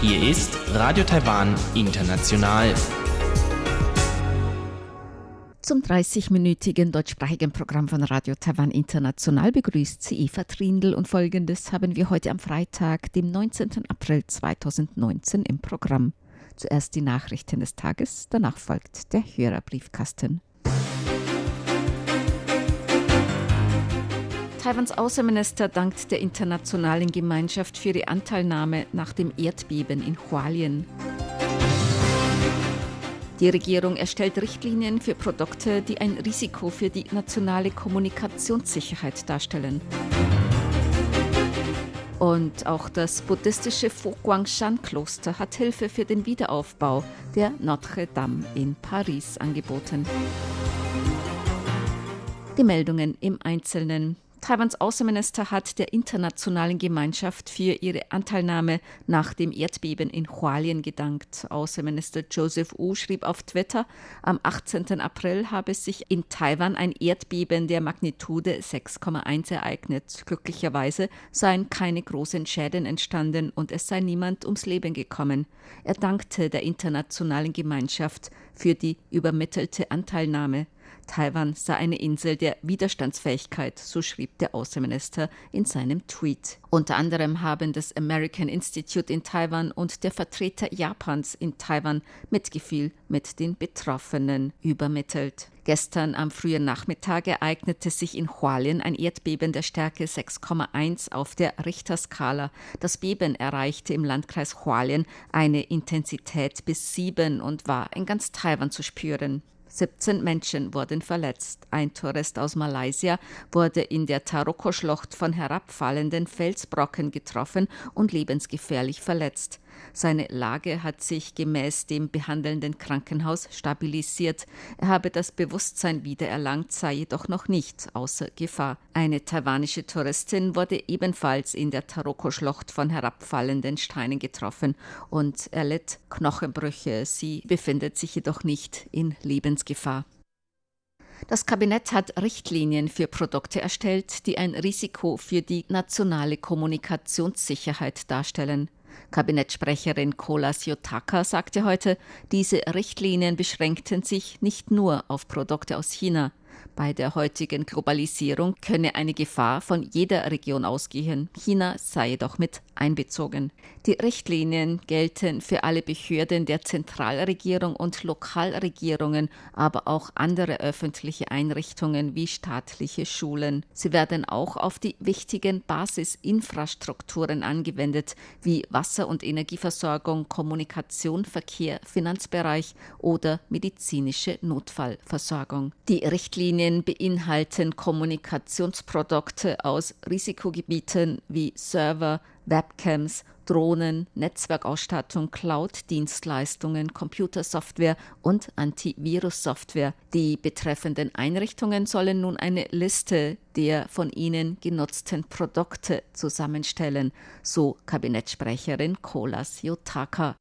Hier ist Radio Taiwan International. Zum 30-minütigen deutschsprachigen Programm von Radio Taiwan International begrüßt sie Eva Trindl und folgendes haben wir heute am Freitag, dem 19. April 2019 im Programm. Zuerst die Nachrichten des Tages, danach folgt der Hörerbriefkasten. Taiwans Außenminister dankt der internationalen Gemeinschaft für die Anteilnahme nach dem Erdbeben in Hualien. Die Regierung erstellt Richtlinien für Produkte, die ein Risiko für die nationale Kommunikationssicherheit darstellen. Und auch das buddhistische Fo-Guangshan-Kloster hat Hilfe für den Wiederaufbau der Notre Dame in Paris angeboten. Die Meldungen im Einzelnen. Taiwans Außenminister hat der internationalen Gemeinschaft für ihre Anteilnahme nach dem Erdbeben in Hualien gedankt. Außenminister Joseph Wu schrieb auf Twitter, am 18. April habe sich in Taiwan ein Erdbeben der Magnitude 6,1 ereignet. Glücklicherweise seien keine großen Schäden entstanden und es sei niemand ums Leben gekommen. Er dankte der internationalen Gemeinschaft für die übermittelte Anteilnahme. Taiwan sei eine Insel der Widerstandsfähigkeit, so schrieb der Außenminister in seinem Tweet. Unter anderem haben das American Institute in Taiwan und der Vertreter Japans in Taiwan Mitgefühl mit den Betroffenen übermittelt. Gestern am frühen Nachmittag ereignete sich in Hualien ein Erdbeben der Stärke 6,1 auf der Richterskala. Das Beben erreichte im Landkreis Hualien eine Intensität bis 7 und war in ganz Taiwan zu spüren. 17 Menschen wurden verletzt. Ein Tourist aus Malaysia wurde in der Taroko-Schlucht von herabfallenden Felsbrocken getroffen und lebensgefährlich verletzt. Seine Lage hat sich gemäß dem behandelnden Krankenhaus stabilisiert. Er habe das Bewusstsein wiedererlangt, sei jedoch noch nicht außer Gefahr. Eine taiwanische Touristin wurde ebenfalls in der Taroko-Schlucht von herabfallenden Steinen getroffen und erlitt Knochenbrüche. Sie befindet sich jedoch nicht in Lebensgefahr. Das Kabinett hat Richtlinien für Produkte erstellt, die ein Risiko für die nationale Kommunikationssicherheit darstellen. Kabinettsprecherin Kolas Yotaka sagte heute, diese Richtlinien beschränkten sich nicht nur auf Produkte aus China. Bei der heutigen Globalisierung könne eine Gefahr von jeder Region ausgehen. China sei jedoch mit einbezogen. Die Richtlinien gelten für alle Behörden der Zentralregierung und Lokalregierungen, aber auch andere öffentliche Einrichtungen wie staatliche Schulen. Sie werden auch auf die wichtigen Basisinfrastrukturen angewendet, wie Wasser- und Energieversorgung, Kommunikation, Verkehr, Finanzbereich oder medizinische Notfallversorgung. Die Richtlinien beinhalten Kommunikationsprodukte aus Risikogebieten wie Server, Webcams, Drohnen, Netzwerkausstattung, Cloud-Dienstleistungen, Computersoftware und Antivirus-Software. Die betreffenden Einrichtungen sollen nun eine Liste der von ihnen genutzten Produkte zusammenstellen, so Kabinettsprecherin Kolas Yotaka.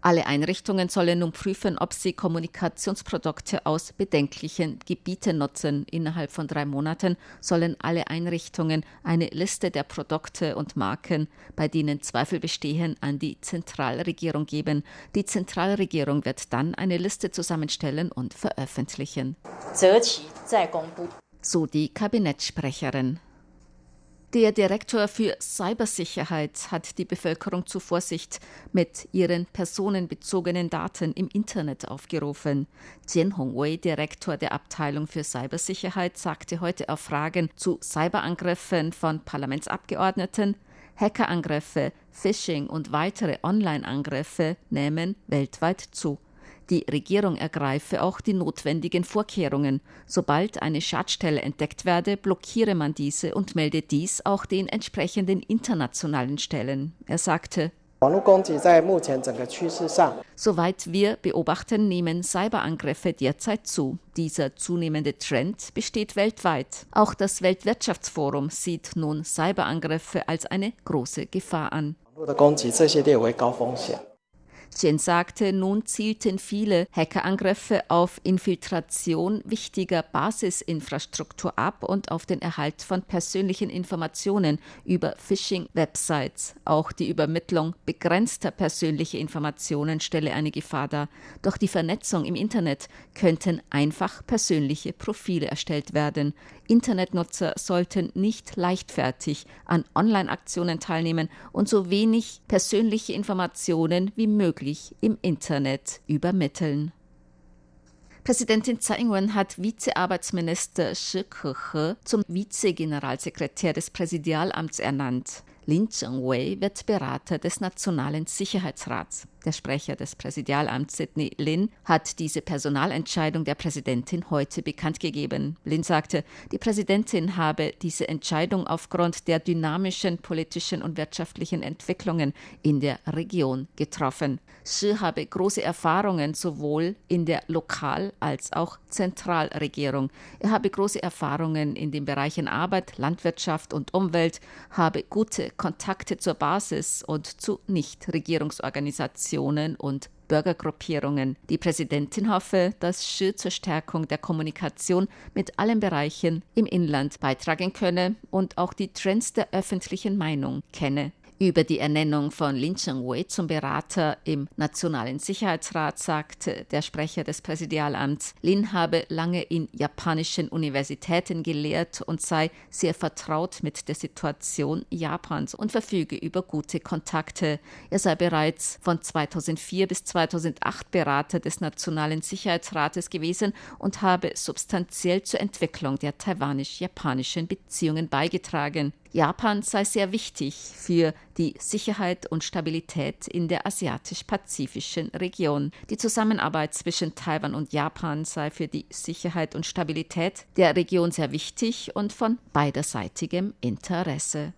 Alle Einrichtungen sollen nun prüfen, ob sie Kommunikationsprodukte aus bedenklichen Gebieten nutzen. Innerhalb von drei Monaten sollen alle Einrichtungen eine Liste der Produkte und Marken, bei denen Zweifel bestehen, an die Zentralregierung geben. Die Zentralregierung wird dann eine Liste zusammenstellen und veröffentlichen. So die Kabinettsprecherin. Der Direktor für Cybersicherheit hat die Bevölkerung zu Vorsicht mit ihren personenbezogenen Daten im Internet aufgerufen. Jian Hongwei, Direktor der Abteilung für Cybersicherheit, sagte heute auf Fragen zu Cyberangriffen von Parlamentsabgeordneten, Hackerangriffe, Phishing und weitere Online-Angriffe nehmen weltweit zu. Die Regierung ergreife auch die notwendigen Vorkehrungen. Sobald eine Schadstelle entdeckt werde, blockiere man diese und melde dies auch den entsprechenden internationalen Stellen. Er sagte, Soweit wir beobachten, nehmen Cyberangriffe derzeit zu. Dieser zunehmende Trend besteht weltweit. Auch das Weltwirtschaftsforum sieht nun Cyberangriffe als eine große Gefahr an. Chen sagte, nun zielten viele Hackerangriffe auf Infiltration wichtiger Basisinfrastruktur ab und auf den Erhalt von persönlichen Informationen über Phishing-Websites. Auch die Übermittlung begrenzter persönlicher Informationen stelle eine Gefahr dar. Durch die Vernetzung im Internet könnten einfach persönliche Profile erstellt werden. Internetnutzer sollten nicht leichtfertig an Online-Aktionen teilnehmen und so wenig persönliche Informationen wie möglich im Internet übermitteln. Präsidentin Tsai Ing-wen hat Vizearbeitsminister Shi Kehe zum Vizegeneralsekretär des Präsidialamts ernannt. Lin Cheng-wei wird Berater des Nationalen Sicherheitsrats. Der Sprecher des Präsidialamts Sidney Lin hat diese Personalentscheidung der Präsidentin heute bekannt gegeben. Lin sagte, die Präsidentin habe diese Entscheidung aufgrund der dynamischen politischen und wirtschaftlichen Entwicklungen in der Region getroffen. Shi habe große Erfahrungen sowohl in der Lokal- als auch Zentralregierung. Er habe große Erfahrungen in den Bereichen Arbeit, Landwirtschaft und Umwelt, habe gute Kontakte zur Basis und zu Nichtregierungsorganisationen Organisationen und Bürgergruppierungen. Die Präsidentin hoffe, dass Xi zur Stärkung der Kommunikation mit allen Bereichen im Inland beitragen könne und auch die Trends der öffentlichen Meinung kenne. Über die Ernennung von Lin Cheng-wei zum Berater im Nationalen Sicherheitsrat sagte der Sprecher des Präsidialamts, Lin habe lange in japanischen Universitäten gelehrt und sei sehr vertraut mit der Situation Japans und verfüge über gute Kontakte. Er sei bereits von 2004 bis 2008 Berater des Nationalen Sicherheitsrates gewesen und habe substanziell zur Entwicklung der taiwanisch-japanischen Beziehungen beigetragen. Japan sei sehr wichtig für die Sicherheit und Stabilität in der asiatisch-pazifischen Region. Die Zusammenarbeit zwischen Taiwan und Japan sei für die Sicherheit und Stabilität der Region sehr wichtig und von beiderseitigem Interesse.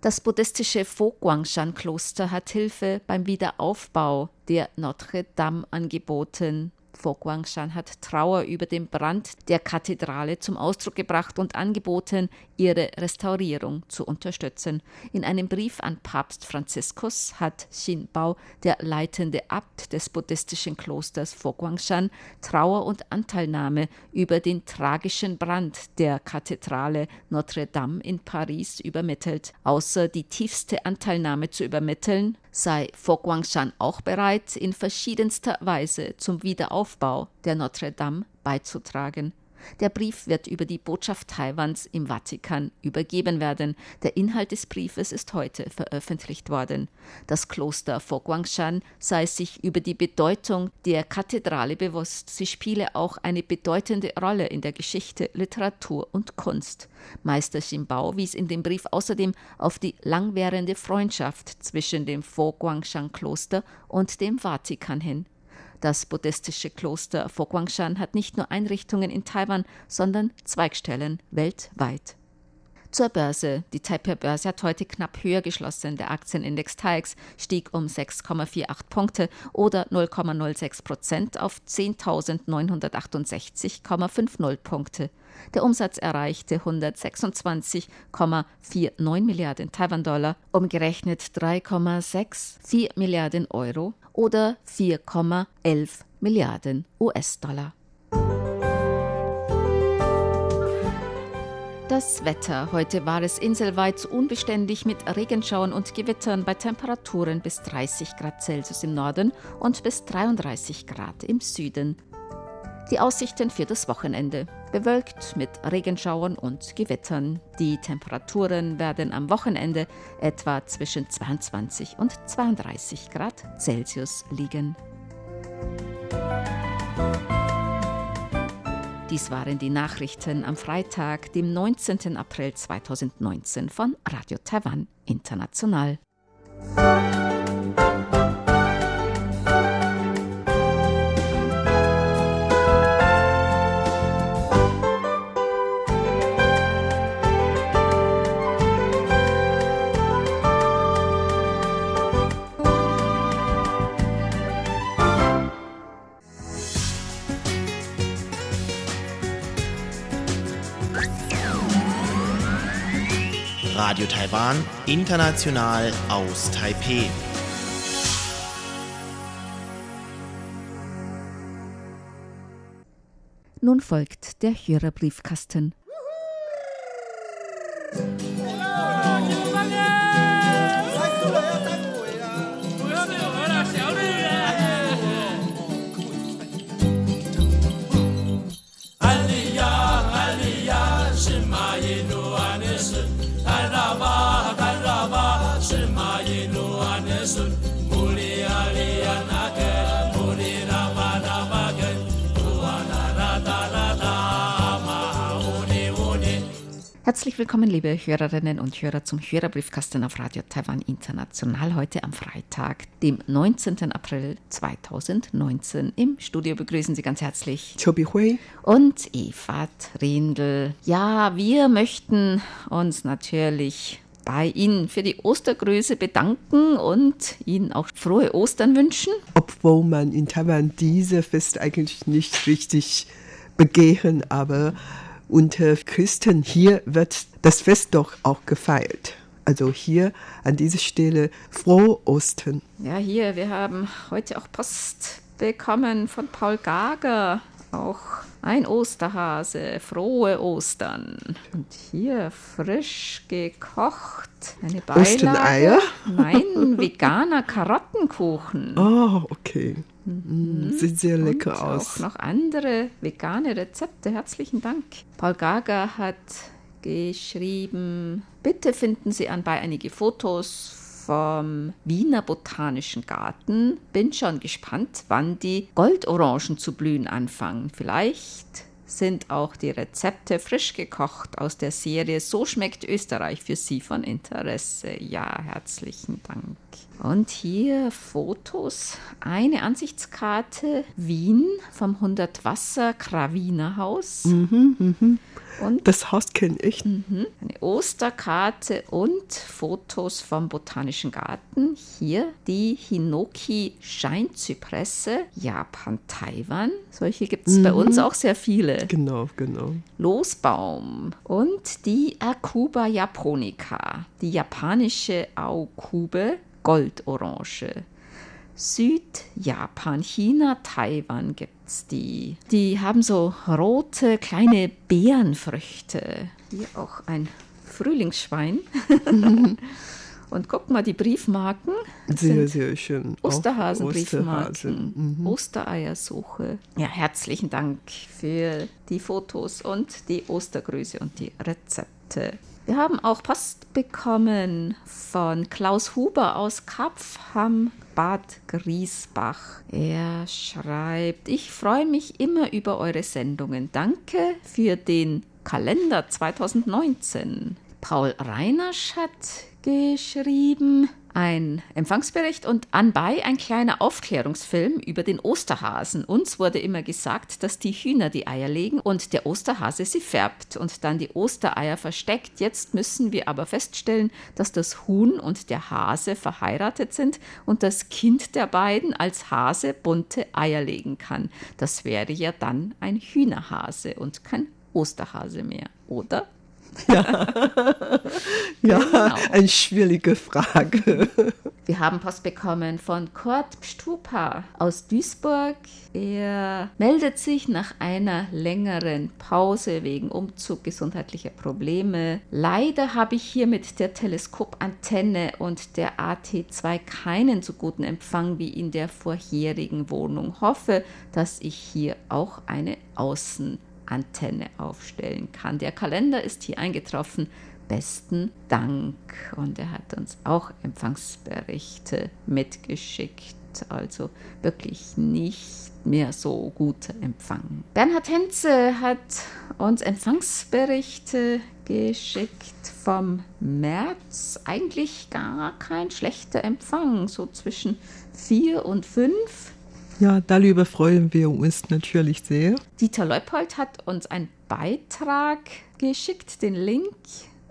Das buddhistische Fo-Guangshan-Kloster hat Hilfe beim Wiederaufbau der Notre Dame angeboten. Fo Guangshan hat Trauer über den Brand der Kathedrale zum Ausdruck gebracht und angeboten, ihre Restaurierung zu unterstützen. In einem Brief an Papst Franziskus hat Xin Bao, der leitende Abt des buddhistischen Klosters Fo Guangshan, Trauer und Anteilnahme über den tragischen Brand der Kathedrale Notre Dame in Paris übermittelt. Außer die tiefste Anteilnahme zu übermitteln, sei Fo Guangshan auch bereit, in verschiedenster Weise zum Wiederaufbau der Notre Dame beizutragen. Der Brief wird über die Botschaft Taiwans im Vatikan übergeben werden. Der Inhalt des Briefes ist heute veröffentlicht worden. Das Kloster Fo Guangshan sei sich über die Bedeutung der Kathedrale bewusst. Sie spiele auch eine bedeutende Rolle in der Geschichte, Literatur und Kunst. Meister Ximbao wies in dem Brief außerdem auf die langwährende Freundschaft zwischen dem Fo Guangshan Kloster und dem Vatikan hin. Das buddhistische Kloster Fo Guangshan hat nicht nur Einrichtungen in Taiwan, sondern Zweigstellen weltweit. Zur Börse. Die Taipei-Börse hat heute knapp höher geschlossen. Der Aktienindex TAIX stieg um 6,48 Punkte oder 0,06 Prozent auf 10.968,50 Punkte. Der Umsatz erreichte 126,49 Milliarden Taiwan-Dollar, umgerechnet 3,64 Milliarden Euro oder 4,11 Milliarden US-Dollar. Das Wetter. Heute war es inselweit unbeständig mit Regenschauern und Gewittern bei Temperaturen bis 30 Grad Celsius im Norden und bis 33 Grad im Süden. Die Aussichten für das Wochenende. Bewölkt mit Regenschauern und Gewittern. Die Temperaturen werden am Wochenende etwa zwischen 22 und 32 Grad Celsius liegen. Dies waren die Nachrichten am Freitag, dem 19. April 2019 von Radio Taiwan International. Taiwan, international aus Taipeh. Nun folgt der Hörerbriefkasten. Juhu! Herzlich willkommen, liebe Hörerinnen und Hörer, zum Hörerbriefkasten auf Radio Taiwan International. Heute am Freitag, dem 19. April 2019. Im Studio begrüßen Sie ganz herzlich Chobi Hui und Eva Trindl. Ja, wir möchten uns natürlich bei Ihnen für die Ostergrüße bedanken und Ihnen auch frohe Ostern wünschen. Obwohl man in Taiwan diese Fest eigentlich nicht richtig begehen, aber unter Christen hier wird das Fest doch auch gefeiert. Also hier an dieser Stelle frohe Ostern. Ja, hier, wir haben heute auch Post bekommen von Paul Gager. Auch ein Osterhase, frohe Ostern. Und hier frisch gekocht. Eine Beilage. Osteneier? Nein, veganer Karottenkuchen. Oh, okay. Mhm. Sieht sehr lecker Und aus. Auch noch andere vegane Rezepte. Herzlichen Dank. Paul Gager hat geschrieben, bitte finden Sie anbei einige Fotos vom Wiener Botanischen Garten. Bin schon gespannt, wann die Goldorangen zu blühen anfangen. Vielleicht sind auch die Rezepte frisch gekocht aus der Serie So schmeckt Österreich für Sie von Interesse. Ja, herzlichen Dank. Und hier Fotos. Eine Ansichtskarte Wien vom 100 Wasser Krawiner Haus. Und Das Haus kenne ich. Mhm. Eine Osterkarte und Fotos vom Botanischen Garten. Hier die Hinoki Scheinzypresse, Japan, Taiwan. Solche gibt es bei uns auch sehr viele. Genau, genau. Losbaum und die Akuba japonica, die japanische Aokube Goldorange. Südjapan, China, Taiwan gibt's die. Die haben so rote kleine Beerenfrüchte. Hier auch ein Frühlingsschwein. Und guck mal, die Briefmarken. Sehr, sehr schön. Osterhasen-Briefmarken. Osterhasen. Mhm. Ostereiersuche. Ja, herzlichen Dank für die Fotos und die Ostergrüße und die Rezepte. Wir haben auch Post bekommen von Klaus Huber aus Kapfham, Bad Griesbach. Er schreibt, ich freue mich immer über eure Sendungen. Danke für den Kalender 2019. Paul Reinasch hat geschrieben, ein Empfangsbericht und anbei ein kleiner Aufklärungsfilm über den Osterhasen. Uns wurde immer gesagt, dass die Hühner die Eier legen und der Osterhase sie färbt und dann die Ostereier versteckt. Jetzt müssen wir aber feststellen, dass das Huhn und der Hase verheiratet sind und das Kind der beiden als Hase bunte Eier legen kann. Das wäre ja dann ein Hühnerhase und kein Osterhase mehr, oder? Ja, Genau. eine schwierige Frage. Wir haben Post bekommen von Kurt Pstupa aus Duisburg. Er meldet sich nach einer längeren Pause wegen Umzug gesundheitlicher Probleme. Leider habe ich hier mit der Teleskopantenne und der AT2 keinen so guten Empfang wie in der vorherigen Wohnung. Hoffe, dass ich hier auch eine Außenantenne aufstellen kann. Der Kalender ist hier eingetroffen. Besten Dank. Und er hat uns auch Empfangsberichte mitgeschickt. Also wirklich nicht mehr so guter Empfang. Bernhard Henze hat uns Empfangsberichte geschickt vom März. Eigentlich gar kein schlechter Empfang, so zwischen vier und fünf. Ja, darüber freuen wir uns natürlich sehr. Dieter Leupold hat uns einen Beitrag geschickt, den Link.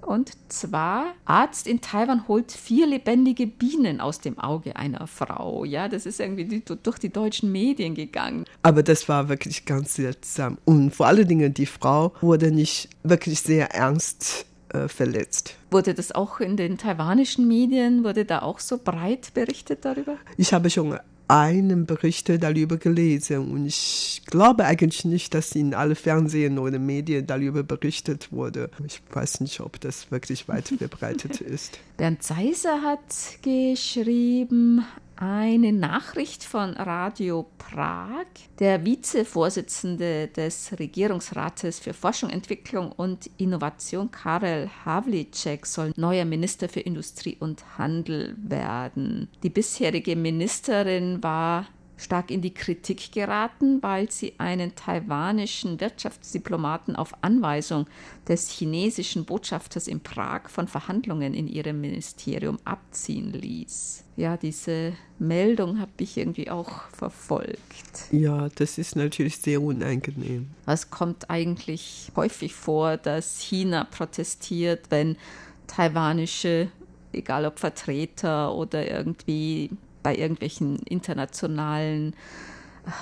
Und zwar, Arzt in Taiwan holt vier lebendige Bienen aus dem Auge einer Frau. Ja, das ist irgendwie durch die deutschen Medien gegangen. Aber das war wirklich ganz seltsam. Und vor allen Dingen, die Frau wurde nicht wirklich sehr ernst äh, verletzt. Wurde das auch in den taiwanischen Medien, wurde da auch so breit berichtet darüber? Ich habe schon einen Bericht darüber gelesen und ich glaube eigentlich nicht, dass in alle Fernsehen oder Medien darüber berichtet wurde. Ich weiß nicht, ob das wirklich weit verbreitet ist. Bernd Seiser hat geschrieben, eine Nachricht von Radio Prag. Der Vizevorsitzende des Regierungsrates für Forschung, Entwicklung und Innovation, Karel Havlicek, soll neuer Minister für Industrie und Handel werden. Die bisherige Ministerin war stark in die Kritik geraten, weil sie einen taiwanischen Wirtschaftsdiplomaten auf Anweisung des chinesischen Botschafters in Prag von Verhandlungen in ihrem Ministerium abziehen ließ. Ja, diese Meldung habe ich irgendwie auch verfolgt. Ja, das ist natürlich sehr unangenehm. Es kommt eigentlich häufig vor, dass China protestiert, wenn taiwanische, egal ob Vertreter oder irgendwie bei irgendwelchen internationalen,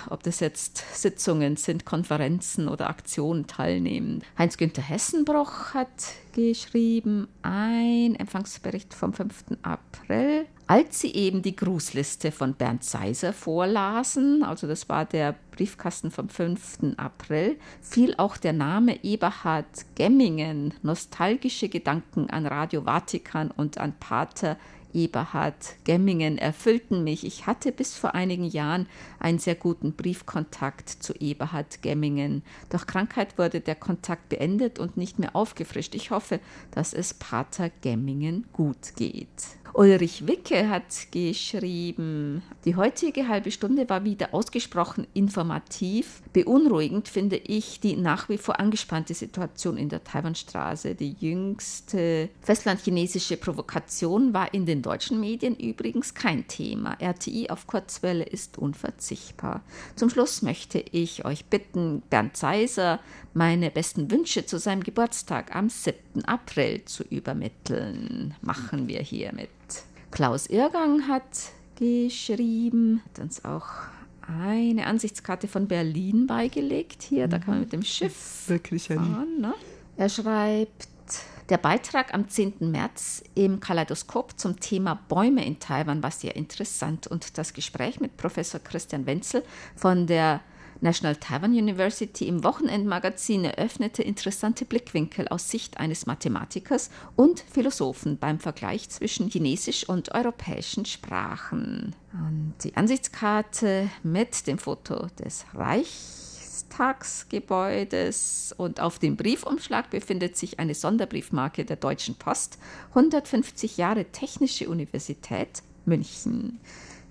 ob das jetzt Sitzungen sind, Konferenzen oder Aktionen teilnehmen. Heinz-Günther Hessenbroch hat geschrieben, ein Empfangsbericht vom 5. April. Als sie eben die Grußliste von Bernd Seiser vorlasen, also das war der Briefkasten vom 5. April, fiel auch der Name Eberhard Gemmingen, nostalgische Gedanken an Radio Vatikan und an Pater Eberhard Gemmingen erfüllten mich. Ich hatte bis vor einigen Jahren einen sehr guten Briefkontakt zu Eberhard Gemmingen. Durch Krankheit wurde der Kontakt beendet und nicht mehr aufgefrischt. Ich hoffe, dass es Pater Gemmingen gut geht. Ulrich Wicke hat geschrieben, die heutige halbe Stunde war wieder ausgesprochen informativ. Beunruhigend finde ich die nach wie vor angespannte Situation in der Taiwanstraße. Die jüngste festlandchinesische Provokation war in den deutschen Medien übrigens kein Thema. RTI auf Kurzwelle ist unverzichtbar. Zum Schluss möchte ich euch bitten, Bernd Seiser meine besten Wünsche zu seinem Geburtstag am 7. April zu übermitteln. Machen wir hiermit. Klaus Irgang hat geschrieben, hat uns auch eine Ansichtskarte von Berlin beigelegt. Hier, da kann man mit dem Schiff Wirklich fahren. Ne? Er schreibt, der Beitrag am 10. März im Kaleidoskop zum Thema Bäume in Taiwan war sehr interessant und das Gespräch mit Professor Christian Wenzel von der National Taiwan University im Wochenendmagazin eröffnete interessante Blickwinkel aus Sicht eines Mathematikers und Philosophen beim Vergleich zwischen chinesisch und europäischen Sprachen. Und die Ansichtskarte mit dem Foto des Reichstagsgebäudes und auf dem Briefumschlag befindet sich eine Sonderbriefmarke der Deutschen Post, 150 Jahre Technische Universität München.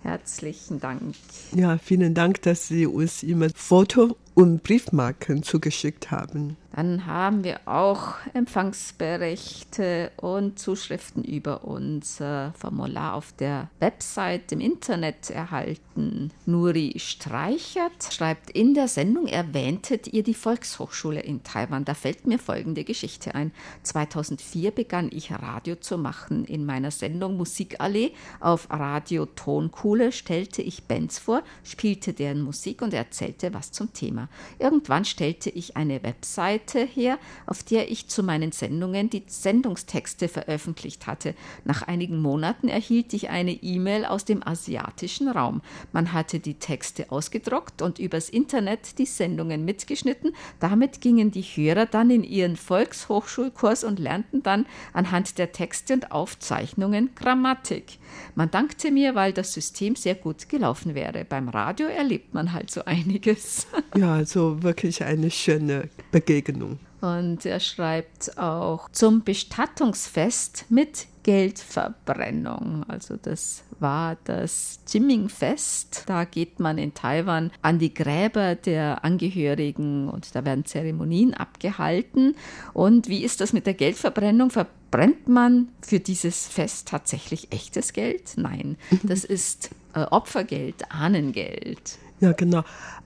Herzlichen Dank. Ja, vielen Dank, dass Sie uns immer Foto und Briefmarken zugeschickt haben. Dann haben wir auch Empfangsberichte und Zuschriften über unser Formular auf der Website im Internet erhalten. Nuri Streichert schreibt, in der Sendung erwähntet ihr die Volkshochschule in Taiwan. Da fällt mir folgende Geschichte ein. 2004 begann ich Radio zu machen. In meiner Sendung Musikallee auf Radio Tonkuhle stellte ich Bands vor, spielte deren Musik und erzählte was zum Thema. Irgendwann stellte ich eine Webseite her, auf der ich zu meinen Sendungen die Sendungstexte veröffentlicht hatte. Nach einigen Monaten erhielt ich eine E-Mail aus dem asiatischen Raum. Man hatte die Texte ausgedruckt und übers Internet die Sendungen mitgeschnitten. Damit gingen die Hörer dann in ihren Volkshochschulkurs und lernten dann anhand der Texte und Aufzeichnungen Grammatik. Man dankte mir, weil das System sehr gut gelaufen wäre. Beim Radio erlebt man halt so einiges. Ja, also wirklich eine schöne Begegnung. Und er schreibt auch zum Bestattungsfest mit Geldverbrennung. Also das war das Jiming-Fest. Da geht man in Taiwan an die Gräber der Angehörigen und da werden Zeremonien abgehalten. Und wie ist das mit der Geldverbrennung? Verbrennt man für dieses Fest tatsächlich echtes Geld? Nein, das ist äh, Opfergeld, Ahnengeld. Ja, genau.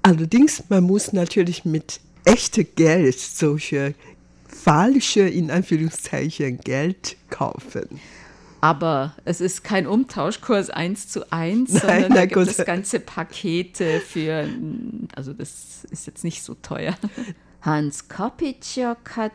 Allerdings, man muss natürlich mit echtem Geld solche falsche, in Anführungszeichen, Geld kaufen. Aber es ist kein Umtauschkurs eins zu eins, Nein, sondern da gibt es ganze Pakete für, also das ist jetzt nicht so teuer. Hans Kopitschok hat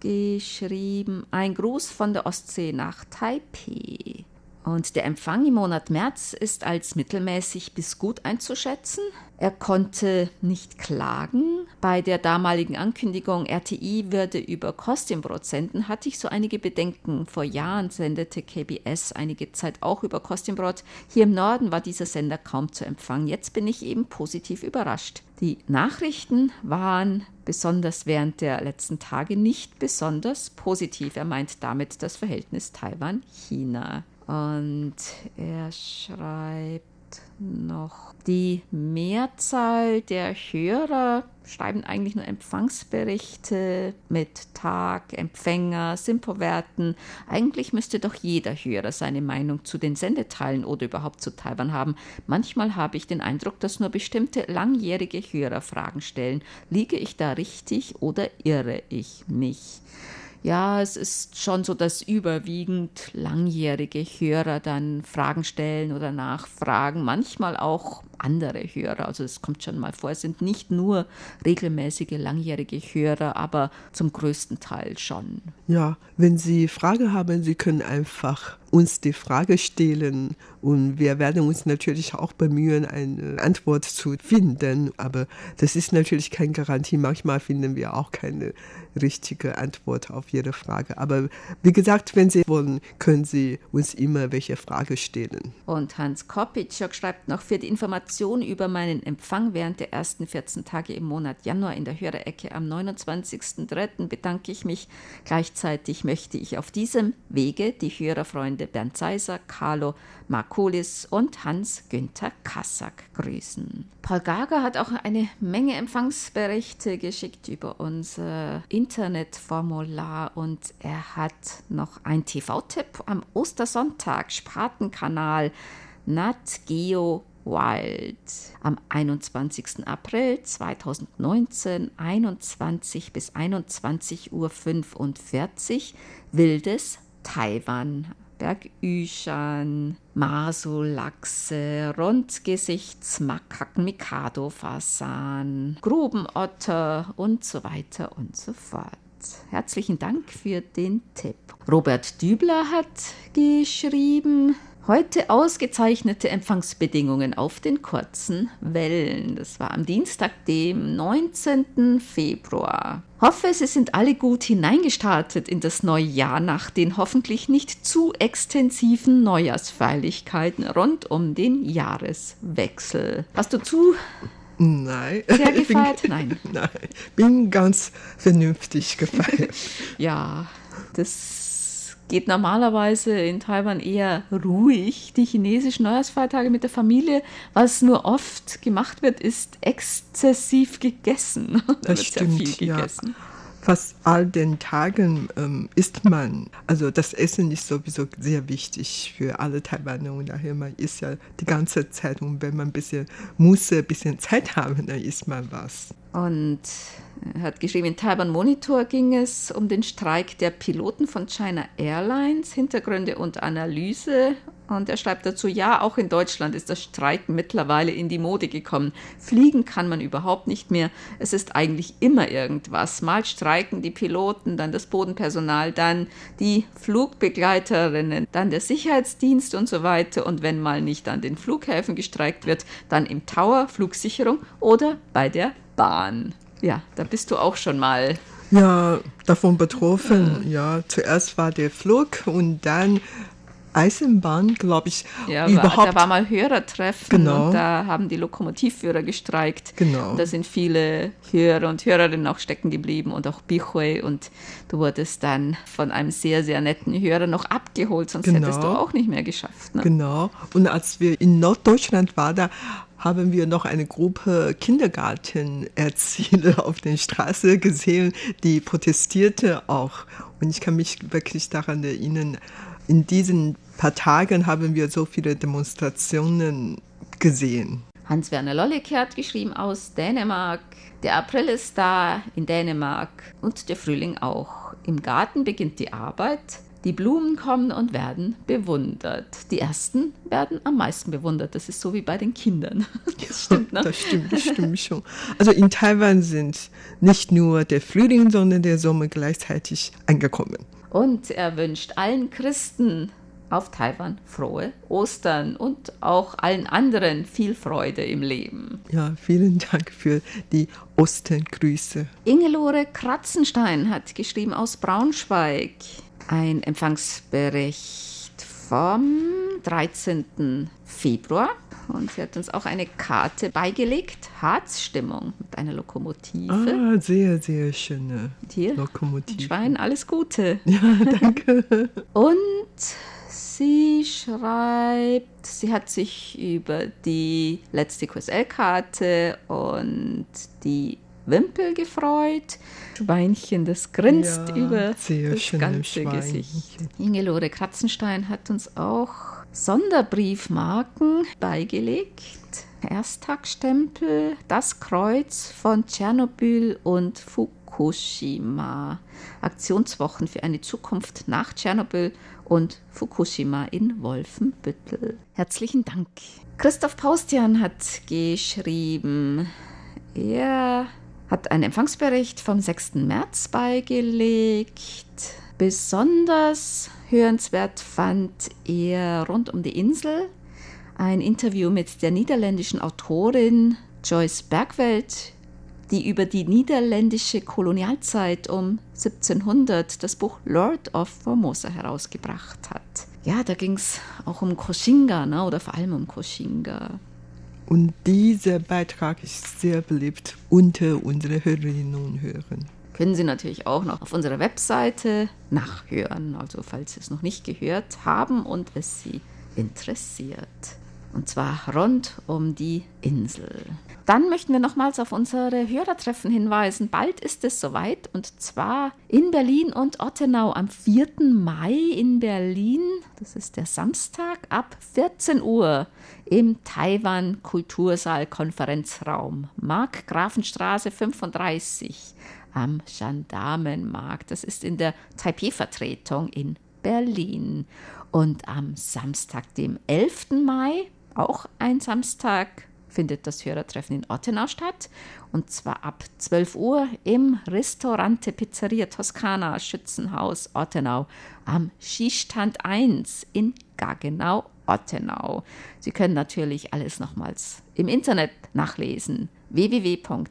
geschrieben, ein Gruß von der Ostsee nach Taipei. Und der Empfang im Monat März ist als mittelmäßig bis gut einzuschätzen. Er konnte nicht klagen. Bei der damaligen Ankündigung, RTI würde über Kostümbrot senden, hatte ich so einige Bedenken. Vor Jahren sendete KBS einige Zeit auch über Kostümbrot. Hier im Norden war dieser Sender kaum zu empfangen. Jetzt bin ich eben positiv überrascht. Die Nachrichten waren besonders während der letzten Tage nicht besonders positiv. Er meint damit das Verhältnis Taiwan-China. Und er schreibt noch, die Mehrzahl der Hörer schreiben eigentlich nur Empfangsberichte mit Tag, Empfänger, Simpo-Werten. Eigentlich müsste doch jeder Hörer seine Meinung zu den Sendeteilen oder überhaupt zu Taiwan haben. Manchmal habe ich den Eindruck, dass nur bestimmte langjährige Hörer Fragen stellen. Liege ich da richtig oder irre ich mich? Ja, es ist schon so, dass überwiegend langjährige Hörer dann Fragen stellen oder nachfragen, manchmal auch andere Hörer. Also es kommt schon mal vor, es sind nicht nur regelmäßige langjährige Hörer, aber zum größten Teil schon. Ja, wenn Sie Frage haben, Sie können einfach uns die Frage stellen und wir werden uns natürlich auch bemühen, eine Antwort zu finden. Aber das ist natürlich keine Garantie. Manchmal finden wir auch keine richtige Antwort auf jede Frage. Aber wie gesagt, wenn Sie wollen, können Sie uns immer welche Frage stellen. Und Hans Kopitschok schreibt noch für die Information über meinen Empfang während der ersten 14 Tage im Monat Januar in der Hörerecke am 29.03. bedanke ich mich. Gleichzeitig möchte ich auf diesem Wege die Hörerfreunde Bernd Seiser, Carlo Markulis und Hans-Günther Kassack grüßen. Paul Gager hat auch eine Menge Empfangsberichte geschickt über unser Internetformular und er hat noch einen TV-Tipp am Ostersonntag, Spatenkanal Nat Geo Wild. Am 21. April 2019, 21 bis 21.45 Uhr Wildes Taiwan. Bergüschern, Masulachse, Rundgesichtsmakaken, Mikado-Fasan, Grubenotter und so weiter und so fort. Herzlichen Dank für den Tipp. Robert Dübler hat geschrieben, Heute ausgezeichnete Empfangsbedingungen auf den kurzen Wellen. Das war am Dienstag, dem 19. Februar. Hoffe, Sie sind alle gut hineingestartet in das neue Jahr nach den hoffentlich nicht zu extensiven Neujahrsfeierlichkeiten rund um den Jahreswechsel. Hast du zu Nein. Sehr gefeiert? Bin, Nein. Nein, bin ganz vernünftig gefeiert. ja, das geht normalerweise in Taiwan eher ruhig. Die chinesischen Neujahrsfeiertage mit der Familie, was nur oft gemacht wird, ist exzessiv gegessen. da wird sehr viel gegessen. Ja. Fast all den Tagen ähm, isst man. Also das Essen ist sowieso sehr wichtig für alle Taiwaner und daher man isst ja die ganze Zeit und wenn man ein bisschen muss, ein bisschen Zeit haben, dann isst man was. Und er hat geschrieben, in Taiwan Monitor ging es um den Streik der Piloten von China Airlines, Hintergründe und Analyse. Und er schreibt dazu, ja, auch in Deutschland ist das Streiken mittlerweile in die Mode gekommen. Fliegen kann man überhaupt nicht mehr. Es ist eigentlich immer irgendwas. Mal streiken die Piloten, dann das Bodenpersonal, dann die Flugbegleiterinnen, dann der Sicherheitsdienst und so weiter. Und wenn mal nicht an den Flughäfen gestreikt wird, dann im Tower, Flugsicherung oder bei der Bahn. Ja, da bist du auch schon mal. Ja, davon betroffen. Ja, zuerst war der Flug und dann Eisenbahn, glaube ich. Ja, überhaupt. da war mal Hörertreffen genau. und da haben die Lokomotivführer gestreikt. Genau. Und da sind viele Hörer und Hörerinnen auch stecken geblieben und auch Bichue und du wurdest dann von einem sehr, sehr netten Hörer noch abgeholt, sonst genau. hättest du auch nicht mehr geschafft. Ne? Genau. Und als wir in Norddeutschland waren, da haben wir noch eine Gruppe Kindergartenerzieher auf der Straße gesehen, die protestierte auch. Und ich kann mich wirklich daran erinnern, in diesen paar Tagen haben wir so viele Demonstrationen gesehen. Hans-Werner Lolleck hat geschrieben aus Dänemark. Der April ist da in Dänemark und der Frühling auch. Im Garten beginnt die Arbeit. Die Blumen kommen und werden bewundert. Die ersten werden am meisten bewundert. Das ist so wie bei den Kindern. Das stimmt, ne? Das stimmt, das stimmt schon. Also in Taiwan sind nicht nur der Frühling, sondern der Sommer gleichzeitig angekommen. Und er wünscht allen Christen auf Taiwan frohe Ostern und auch allen anderen viel Freude im Leben. Ja, vielen Dank für die Osterngrüße. Ingelore Kratzenstein hat geschrieben aus Braunschweig. Ein Empfangsbericht vom 13. Februar. Und sie hat uns auch eine Karte beigelegt. Harzstimmung mit einer Lokomotive. Ah, sehr, sehr schöne Hier, Lokomotive. Schwein, alles Gute. Ja, danke. Und sie schreibt, sie hat sich über die letzte QSL-Karte und die Wimpel gefreut. Schweinchen, das grinst Ja, über das ganze. Gesicht. Ingelore Kratzenstein hat uns auch Sonderbriefmarken beigelegt. Ersttagsstempel, das Kreuz von Tschernobyl und Fukushima. Aktionswochen für eine Zukunft nach Tschernobyl und Fukushima in Wolfenbüttel. Herzlichen Dank. Christoph Paustian hat geschrieben, er hat einen Empfangsbericht vom 6. März beigelegt. Besonders hörenswert fand er rund um die Insel ein Interview mit der niederländischen Autorin Joyce Bergwelt, die über die niederländische Kolonialzeit um 1700 das Buch Lord of Formosa herausgebracht hat. Ja, da ging es auch um Koshinga, ne, oder vor allem um Koshinga. Und dieser Beitrag ist sehr beliebt unter unseren Hörerinnen und Hörern. können Sie natürlich auch noch auf unserer Webseite nachhören, also falls Sie es noch nicht gehört haben und es Sie interessiert. Und zwar rund um die Insel. Dann möchten wir nochmals auf unsere Hörertreffen hinweisen. Bald ist es soweit und zwar in Berlin und Ottenau am 4. Mai in Berlin. Das ist der Samstag ab 14 Uhr im Taiwan Kultursaal Konferenzraum. Mark-Grafenstraße 35 am Gendarmenmarkt. Das ist in der Taipei-Vertretung in Berlin. Und am Samstag, dem 11. Mai, auch ein Samstag, findet das Hörertreffen in Ottenau statt. Und zwar ab 12 Uhr im Restaurante Pizzeria Toscana Schützenhaus Ottenau am Skistand 1 in Gaggenau, Ottenau. Sie können natürlich alles nochmals im Internet nachlesen www.rti.org.tv,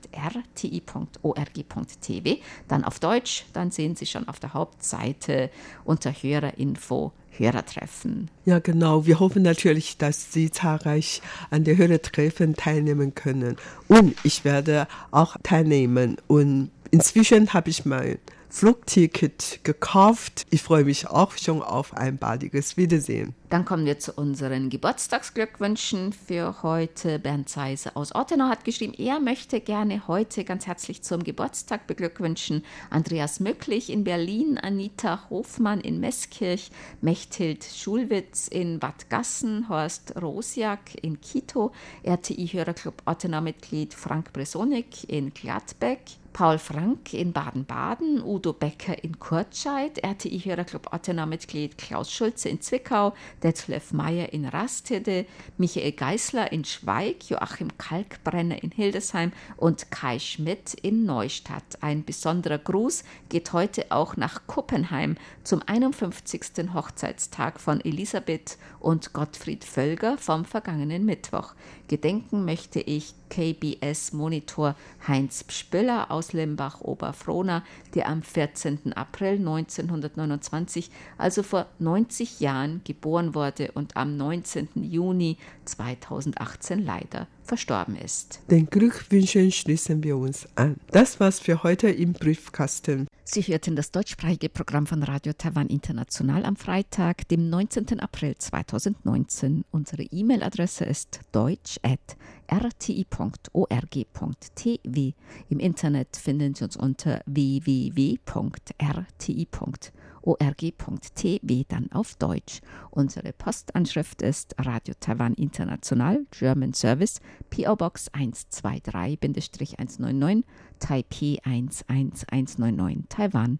dann auf Deutsch, dann sehen Sie schon auf der Hauptseite unter Hörerinfo Hörertreffen. Ja, genau. Wir hoffen natürlich, dass Sie zahlreich an der Hörertreffen teilnehmen können. Und ich werde auch teilnehmen. Und inzwischen habe ich mein Flugticket gekauft. Ich freue mich auch schon auf ein baldiges Wiedersehen. Dann kommen wir zu unseren Geburtstagsglückwünschen für heute. Bernd Zeise aus Ottenau hat geschrieben, er möchte gerne heute ganz herzlich zum Geburtstag beglückwünschen. Andreas Möcklich in Berlin, Anita Hofmann in Meßkirch, Mechthild Schulwitz in Bad Gassen, Horst Rosiak in Quito, RTI-Hörerclub Ottenau-Mitglied Frank Bresonik in Gladbeck, Paul Frank in Baden-Baden, Udo Becker in Kurtscheid, RTI-Hörerclub Ottenau-Mitglied Klaus Schulze in Zwickau, Detlef Meyer in Rastede, Michael Geißler in Schweig, Joachim Kalkbrenner in Hildesheim und Kai Schmidt in Neustadt. Ein besonderer Gruß geht heute auch nach Kuppenheim zum 51. Hochzeitstag von Elisabeth und Gottfried Völger vom vergangenen Mittwoch. Gedenken möchte ich KBS-Monitor Heinz Spüller aus Limbach-Oberfrohna, der am 14. April 1929, also vor 90 Jahren, geboren wurde und am 19. Juni 2018 leider verstorben ist. Den Glückwünschen schließen wir uns an. Das war's für heute im Briefkasten. Sie hörten das deutschsprachige Programm von Radio Taiwan International am Freitag, dem 19. April 2019. Unsere E-Mail-Adresse ist deutsch.rti.org.tv. Im Internet finden Sie uns unter www.rti.org.tv, dann auf Deutsch. Unsere Postanschrift ist Radio Taiwan International, German Service, PO Box 123-199, Taipei 11199, Taiwan.